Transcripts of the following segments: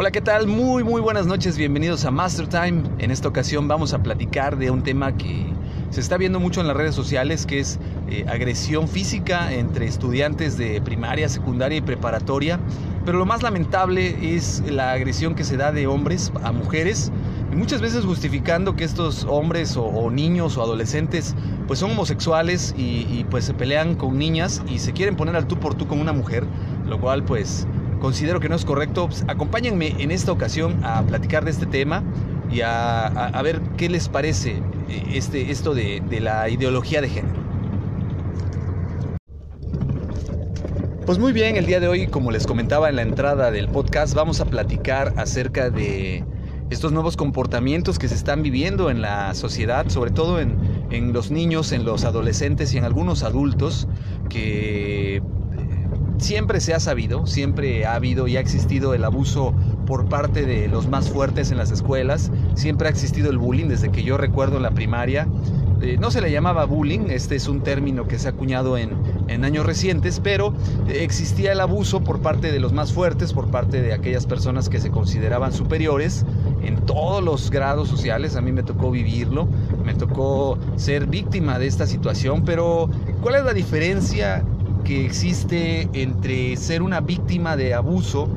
Hola, ¿qué tal? Muy, muy buenas noches, bienvenidos a Master Time. En esta ocasión vamos a platicar de un tema que se está viendo mucho en las redes sociales, que es eh, agresión física entre estudiantes de primaria, secundaria y preparatoria. Pero lo más lamentable es la agresión que se da de hombres a mujeres, y muchas veces justificando que estos hombres o, niños o adolescentes pues son homosexuales y, y pues se pelean con niñas y se quieren poner al tú por tú con una mujer, lo cual pues considero que no es correcto. Pues, acompáñenme en esta ocasión a platicar de este tema y a, ver qué les parece eh, este, esto de, la ideología de género. Pues muy bien, el día de hoy, como les comentaba en la entrada del podcast, vamos a platicar acerca de estos nuevos comportamientos que se están viviendo en la sociedad, sobre todo en los niños, en los adolescentes y en algunos adultos que siempre se ha sabido, siempre ha habido y ha existido el abuso por parte de los más fuertes en las escuelas, siempre ha existido el bullying desde que yo recuerdo en la primaria. Eh, no se le llamaba bullying, este es un término que se ha acuñado en, en años recientes, pero existía el abuso por parte de los más fuertes, por parte de aquellas personas que se consideraban superiores en todos los grados sociales, a mí me tocó vivirlo, me tocó ser víctima de esta situación, pero ¿cuál es la diferencia que existe entre ser una víctima de abuso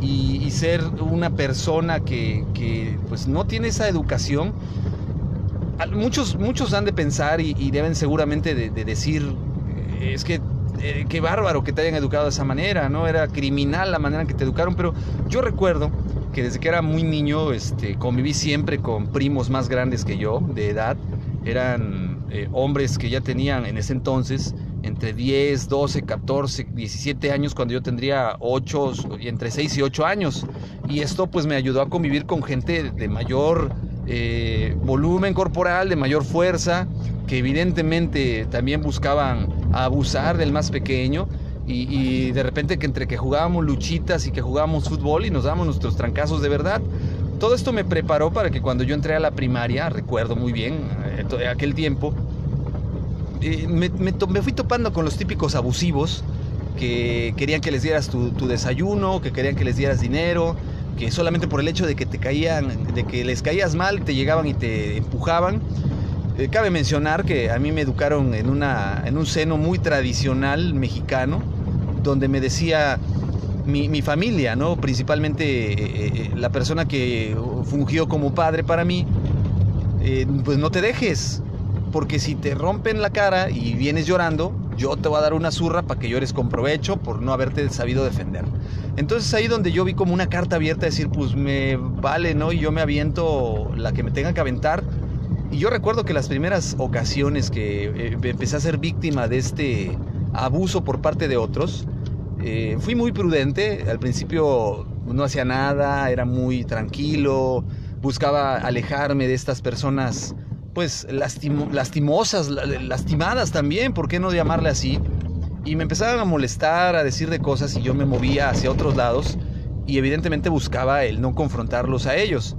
y, ser una persona que, pues no tiene esa educación. Muchos, muchos han de pensar y, deben seguramente de, decir, eh, es que eh, qué bárbaro que te hayan educado de esa manera, ¿no? Era criminal la manera en que te educaron, pero yo recuerdo que desde que era muy niño este, conviví siempre con primos más grandes que yo, de edad. Eran eh, hombres que ya tenían en ese entonces entre 10, 12, 14, 17 años cuando yo tendría 8, entre 6 y 8 años. Y esto pues me ayudó a convivir con gente de mayor eh, volumen corporal, de mayor fuerza, que evidentemente también buscaban abusar del más pequeño. Y, de repente que entre que jugábamos luchitas y que jugábamos fútbol y nos dábamos nuestros trancazos de verdad, todo esto me preparó para que cuando yo entré a la primaria, recuerdo muy bien eh, aquel tiempo, eh, me, fui topando con los típicos abusivos que querían que les dieras tu, desayuno, que querían que les dieras dinero, que solamente por el hecho de que te caían, de que les caías mal, te llegaban y te empujaban. Eh, cabe mencionar que a mí me educaron en, una, en un seno muy tradicional mexicano, donde me decía mi, familia, ¿no? principalmente eh, la persona que fungió como padre para mí, pues no te dejes, porque si te rompen la cara y vienes llorando, yo te voy a dar una zurra para que llores con provecho por no haberte sabido defender. Entonces ahí donde yo vi como una carta abierta, decir, pues me vale, ¿no? Y yo me aviento la que me tenga que aventar. Y yo recuerdo que las primeras ocasiones que eh, empecé a ser víctima de este abuso por parte de otros, eh, fui muy prudente. Al principio no hacía nada, era muy tranquilo, buscaba alejarme de estas personas pues lastimosas, lastimadas también, ¿por qué no llamarle así? Y me empezaban a molestar, a decir de cosas y yo me movía hacia otros lados y evidentemente buscaba el no confrontarlos a ellos.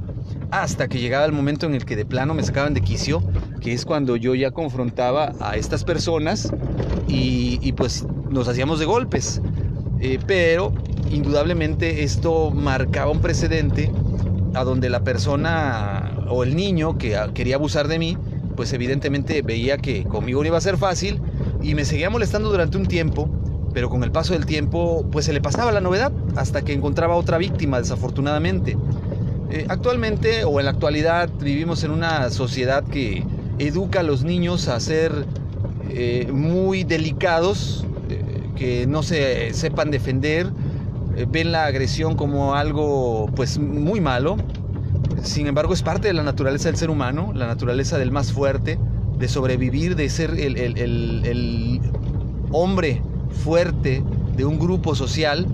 Hasta que llegaba el momento en el que de plano me sacaban de quicio, que es cuando yo ya confrontaba a estas personas y, pues nos hacíamos de golpes. Eh, pero indudablemente esto marcaba un precedente a donde la persona o el niño que quería abusar de mí, pues evidentemente veía que conmigo no iba a ser fácil y me seguía molestando durante un tiempo, pero con el paso del tiempo pues se le pasaba la novedad hasta que encontraba otra víctima desafortunadamente. Eh, actualmente o en la actualidad vivimos en una sociedad que educa a los niños a ser eh, muy delicados, eh, que no se sepan defender, ven la agresión como algo pues muy malo sin embargo, es parte de la naturaleza del ser humano, la naturaleza del más fuerte, de sobrevivir, de ser el, hombre fuerte de un grupo social.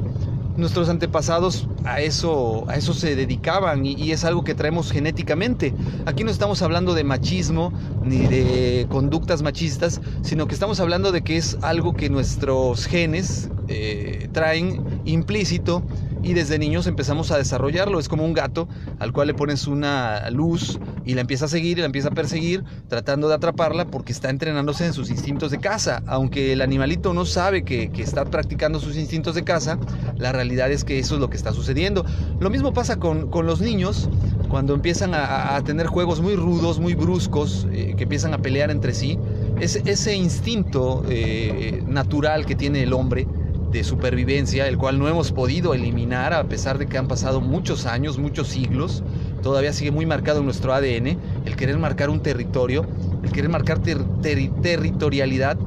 Nuestros antepasados a eso, se dedicaban y, y, es algo que traemos genéticamente. Aquí no estamos hablando de machismo ni de conductas machistas, sino que estamos hablando de que es algo que nuestros genes eh, traen implícito y desde niños empezamos a desarrollarlo. Es como un gato al cual le pones una luz y la empieza a seguir y la empieza a perseguir tratando de atraparla porque está entrenándose en sus instintos de caza. Aunque el animalito no sabe que, está practicando sus instintos de caza, la realidad es que eso es lo que está sucediendo. Lo mismo pasa con, los niños cuando empiezan a, tener juegos muy rudos, muy bruscos, eh, que empiezan a pelear entre sí. Ese, ese instinto eh, natural que tiene el hombre de supervivencia, el cual no hemos podido eliminar a pesar de que han pasado muchos años, muchos siglos, todavía sigue muy marcado en nuestro ADN, el querer marcar un territorio, el querer marcar territorialidad,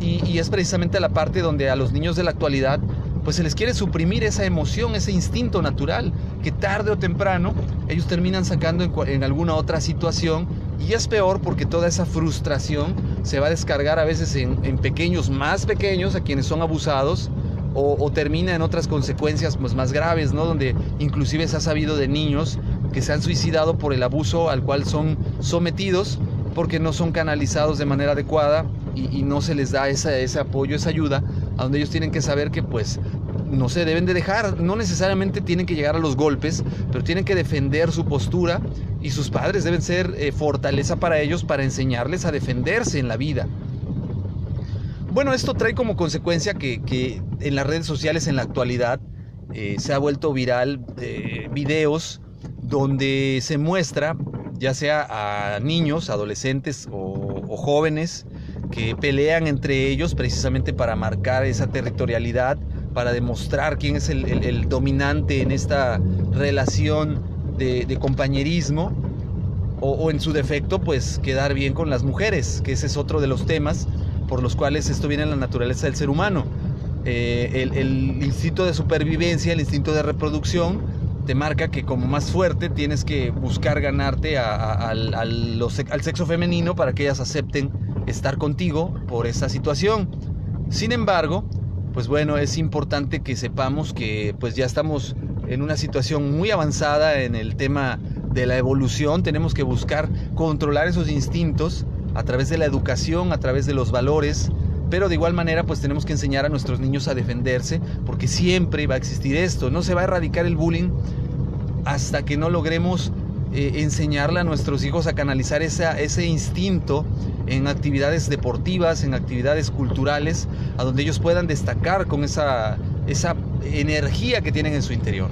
y, es precisamente la parte donde a los niños de la actualidad pues se les quiere suprimir esa emoción, ese instinto natural, que tarde o temprano ellos terminan sacando en, alguna otra situación y es peor porque toda esa frustración se va a descargar a veces en, pequeños más pequeños, a quienes son abusados, o, termina en otras consecuencias pues, más graves, ¿no? Donde inclusive se ha sabido de niños que se han suicidado por el abuso al cual son sometidos porque no son canalizados de manera adecuada y, no se les da ese apoyo, esa ayuda, a donde ellos tienen que saber que pues no se deben de dejar, no necesariamente tienen que llegar a los golpes, pero tienen que defender su postura y sus padres deben ser eh, fortaleza para ellos para enseñarles a defenderse en la vida. Bueno, esto trae como consecuencia que, en las redes sociales en la actualidad eh, se ha vuelto viral eh, videos donde se muestra ya sea a niños, adolescentes o jóvenes que pelean entre ellos precisamente para marcar esa territorialidad para demostrar quién es el, dominante en esta relación de, compañerismo o, en su defecto pues quedar bien con las mujeres, que ese es otro de los temas por los cuales esto viene en la naturaleza del ser humano. Eh, el, instinto de supervivencia, el instinto de reproducción, te marca que como más fuerte tienes que buscar ganarte al, al sexo femenino para que ellas acepten estar contigo por esa situación. Sin embargo, pues bueno, es importante que sepamos que pues ya estamos en una situación muy avanzada en el tema de la evolución, tenemos que buscar controlar esos instintos a través de la educación, a través de los valores, pero de igual manera pues tenemos que enseñar a nuestros niños a defenderse, porque siempre va a existir esto, no se va a erradicar el bullying hasta que no logremos eh, enseñarle a nuestros hijos a canalizar ese instinto en actividades deportivas, en actividades culturales, a donde ellos puedan destacar con esa, esa energía que tienen en su interior.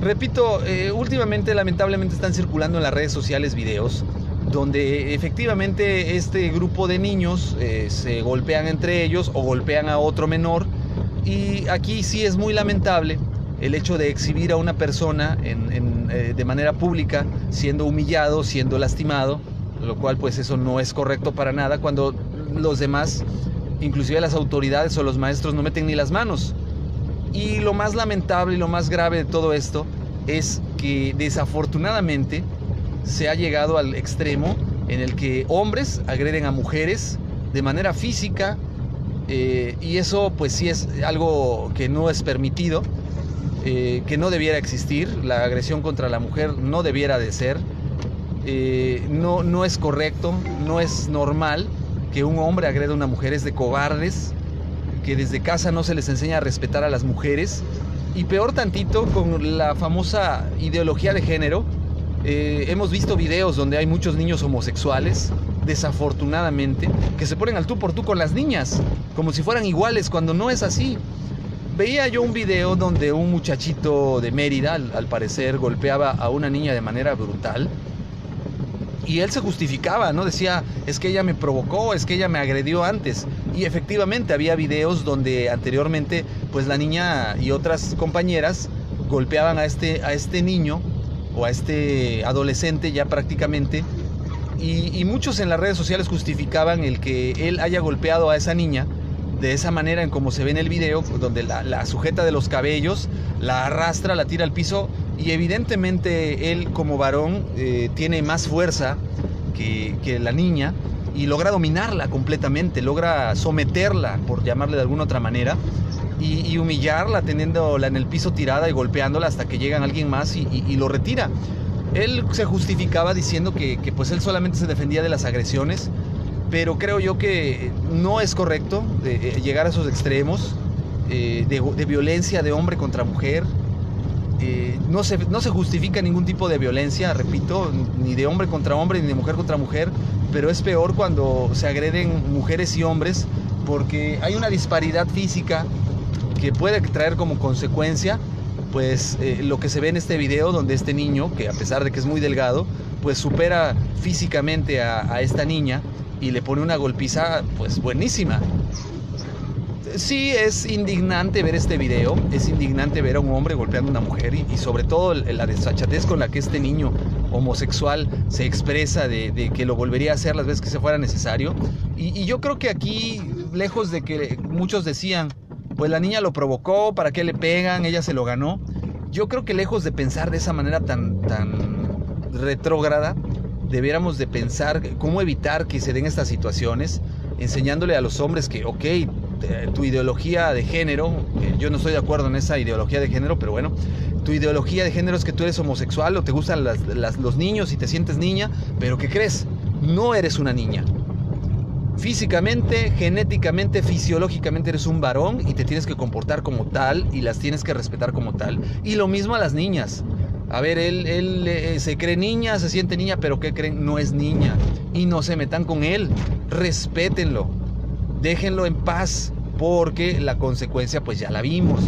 Repito, eh, últimamente lamentablemente están circulando en las redes sociales videos donde efectivamente este grupo de niños eh, se golpean entre ellos o golpean a otro menor y aquí sí es muy lamentable el hecho de exhibir a una persona eh, de manera pública siendo humillado, siendo lastimado, lo cual pues eso no es correcto para nada cuando los demás, inclusive las autoridades o los maestros no meten ni las manos. Y lo más lamentable y lo más grave de todo esto es que desafortunadamente se ha llegado al extremo en el que hombres agreden a mujeres de manera física eh, y eso pues sí es algo que no es permitido eh, que no debiera existir, la agresión contra la mujer no debiera de ser, eh, no, no es correcto, no es normal que un hombre agreda a una mujer, es de cobardes, que desde casa no se les enseña a respetar a las mujeres, y peor tantito con la famosa ideología de género, eh, hemos visto videos donde hay muchos niños homosexuales, desafortunadamente, que se ponen al tú por tú con las niñas, como si fueran iguales, cuando no es así veía yo un video donde un muchachito de Mérida, al, parecer, golpeaba a una niña de manera brutal. Y él se justificaba, ¿no? Decía, es que ella me provocó, es que ella me agredió antes. Y efectivamente había videos donde anteriormente, pues la niña y otras compañeras golpeaban a este, a este niño o a este adolescente ya prácticamente. Y, y muchos en las redes sociales justificaban el que él haya golpeado a esa niña de esa manera en como se ve en el video, donde la, sujeta de los cabellos, la arrastra, la tira al piso y evidentemente él como varón eh, tiene más fuerza que, la niña y logra dominarla completamente, logra someterla, por llamarle de alguna otra manera, y, humillarla teniéndola en el piso tirada y golpeándola hasta que llega alguien más y, lo retira. Él se justificaba diciendo que, que pues él solamente se defendía de las agresiones, pero creo yo que no es correcto eh, llegar a esos extremos. eh, de, violencia de hombre contra mujer. Eh, no, se, no se justifica ningún tipo de violencia, repito, ni de hombre contra hombre, ni de mujer contra mujer, pero es peor cuando se agreden mujeres y hombres porque hay una disparidad física que puede traer como consecuencia pues eh, lo que se ve en este video donde este niño, que a pesar de que es muy delgado, pues supera físicamente a, esta niña y le pone una golpiza pues buenísima. Sí, es indignante ver este video, es indignante ver a un hombre golpeando a una mujer y, sobre todo la desfachatez con la que este niño homosexual se expresa de, que lo volvería a hacer las veces que se fuera necesario. y yo creo que aquí, lejos de que muchos decían, pues la niña lo provocó, ¿para qué le pegan? Ella se lo ganó. Yo creo que lejos de pensar de esa manera tan, tan retrógrada, debiéramos de pensar cómo evitar que se den estas situaciones, enseñándole a los hombres que, ok, tu ideología de género, yo no estoy de acuerdo en esa ideología de género, pero bueno, tu ideología de género es que tú eres homosexual o te gustan los niños y te sientes niña, pero ¿qué crees? No eres una niña físicamente, genéticamente, fisiológicamente eres un varón y te tienes que comportar como tal y las tienes que respetar como tal. Y lo mismo a las niñas. A ver, él, él eh, se cree niña, se siente niña, pero ¿qué creen? No es niña. Y no se metan con él. Respétenlo. Déjenlo en paz porque la consecuencia pues ya la vimos.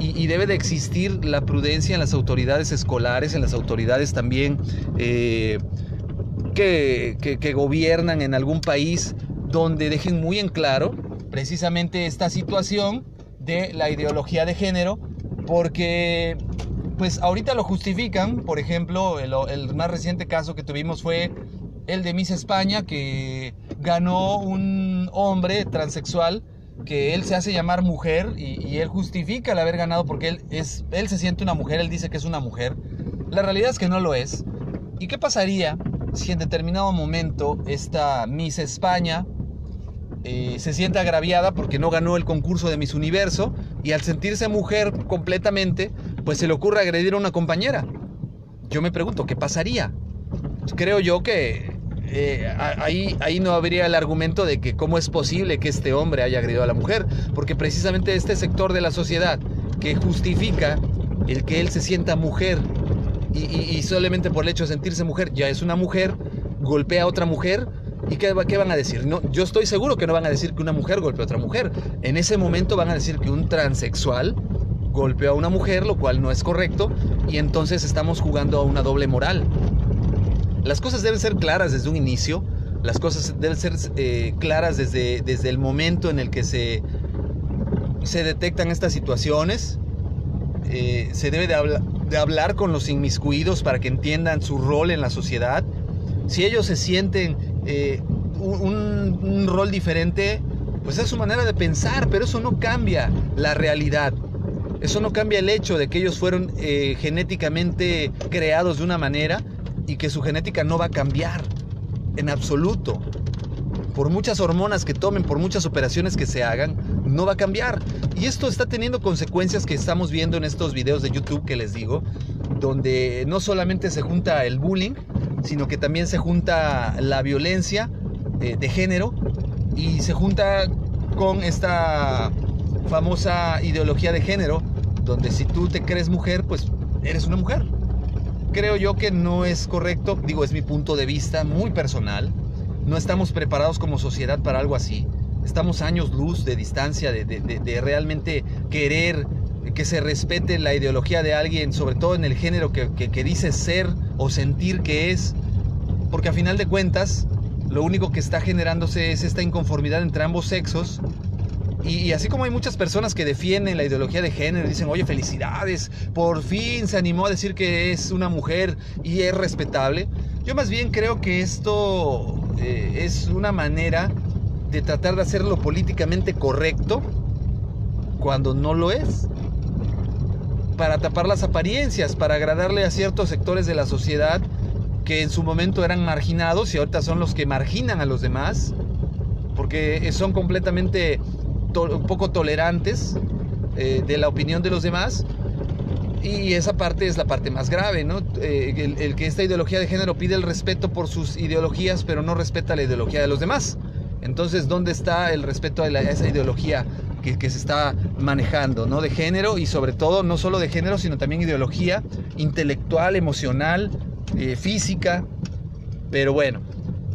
Y, debe de existir la prudencia en las autoridades escolares, en las autoridades también eh, que, que gobiernan en algún país donde dejen muy en claro precisamente esta situación de la ideología de género, porque pues ahorita lo justifican, por ejemplo, el, más reciente caso que tuvimos fue el de Miss España, que ganó un hombre transexual que él se hace llamar mujer y, él justifica el haber ganado porque él, es, él se siente una mujer, él dice que es una mujer. La realidad es que no lo es. ¿Y qué pasaría si en determinado momento esta Miss España eh, se siente agraviada porque no ganó el concurso de Miss Universo y al sentirse mujer completamente, pues se le ocurre agredir a una compañera. Yo me pregunto, ¿qué pasaría? Creo yo que eh, ahí, ahí no habría el argumento de que cómo es posible que este hombre haya agredido a la mujer, porque precisamente este sector de la sociedad que justifica el que él se sienta mujer y, solamente por el hecho de sentirse mujer ya es una mujer, golpea a otra mujer, ¿Y qué, van a decir? No, yo estoy seguro que no van a decir que una mujer golpeó a otra mujer. En ese momento van a decir que un transexual golpeó a una mujer, lo cual no es correcto, y entonces estamos jugando a una doble moral. Las cosas deben ser claras desde un inicio, las cosas deben ser eh, claras desde, desde el momento en el que se, se detectan estas situaciones. Eh, se debe de, hablar con los inmiscuidos para que entiendan su rol en la sociedad. Si ellos se sienten eh, un, rol diferente, pues es su manera de pensar, pero eso no cambia la realidad. Eso no cambia el hecho de que ellos fueron eh, genéticamente creados de una manera y que su genética no va a cambiar en absoluto. Por muchas hormonas que tomen, por muchas operaciones que se hagan, no va a cambiar. Y esto está teniendo consecuencias que estamos viendo en estos videos de YouTube que les digo, donde no solamente se junta el bullying, sino que también se junta la violencia eh, de género y se junta con esta famosa ideología de género, donde si tú te crees mujer, pues eres una mujer. Creo yo que no es correcto, digo, es mi punto de vista muy personal. No estamos preparados como sociedad para algo así. Estamos años luz de distancia de, realmente querer que se respete la ideología de alguien, sobre todo en el género que, que dice ser o sentir que es, porque a final de cuentas lo único que está generándose es esta inconformidad entre ambos sexos. Y, así como hay muchas personas que defienden la ideología de género dicen, oye, felicidades, por fin se animó a decir que es una mujer y es respetable, yo más bien creo que esto eh, es una manera de tratar de hacerlo políticamente correcto cuando no lo es. Para tapar las apariencias, para agradarle a ciertos sectores de la sociedad que en su momento eran marginados y ahorita son los que marginan a los demás, porque son completamente poco tolerantes eh, de la opinión de los demás. Y esa parte es la parte más grave, ¿no? Eh, el, que esta ideología de género pide el respeto por sus ideologías, pero no respeta la ideología de los demás. Entonces, ¿dónde está el respeto a, esa ideología que, se está manejando, ¿no? De género y sobre todo, no solo de género, sino también ideología intelectual, emocional, eh, física. Pero bueno,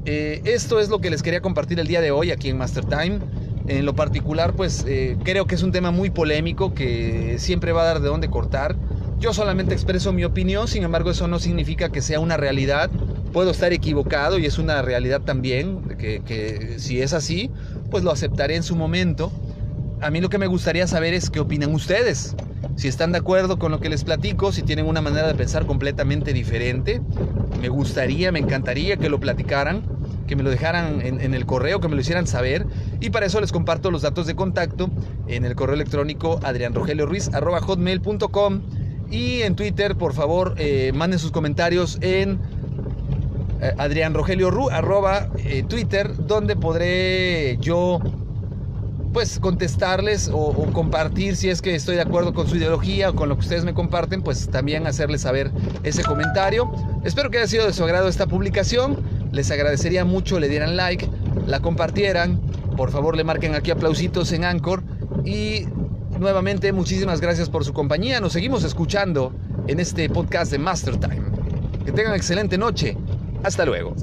esto es lo que les quería compartir el día de hoy aquí en Master Time. En lo particular, pues eh, creo que es un tema muy polémico que siempre va a dar de dónde cortar. Yo solamente expreso mi opinión, sin embargo eso no significa que sea una realidad. Puedo estar equivocado y es una realidad también, que, que si es así, pues lo aceptaré en su momento. A mí lo que me gustaría saber es qué opinan ustedes. Si están de acuerdo con lo que les platico, si tienen una manera de pensar completamente diferente, me gustaría, me encantaría que lo platicaran que me lo dejaran en, el correo, que me lo hicieran saber. Y para eso les comparto los datos de contacto en el correo electrónico adrianrogelioruiz.com y en Twitter, por favor, eh, manden sus comentarios en eh, adrianrogelioru, eh, Twitter, donde podré yo pues contestarles o, compartir si es que estoy de acuerdo con su ideología o con lo que ustedes me comparten, pues también hacerles saber ese comentario. Espero que haya sido de su agrado esta publicación les agradecería mucho le dieran like, la compartieran, por favor le marquen aquí aplausitos en Anchor y nuevamente muchísimas gracias por su compañía. Nos seguimos escuchando en este podcast de Master Time. Que tengan excelente noche. Hasta luego.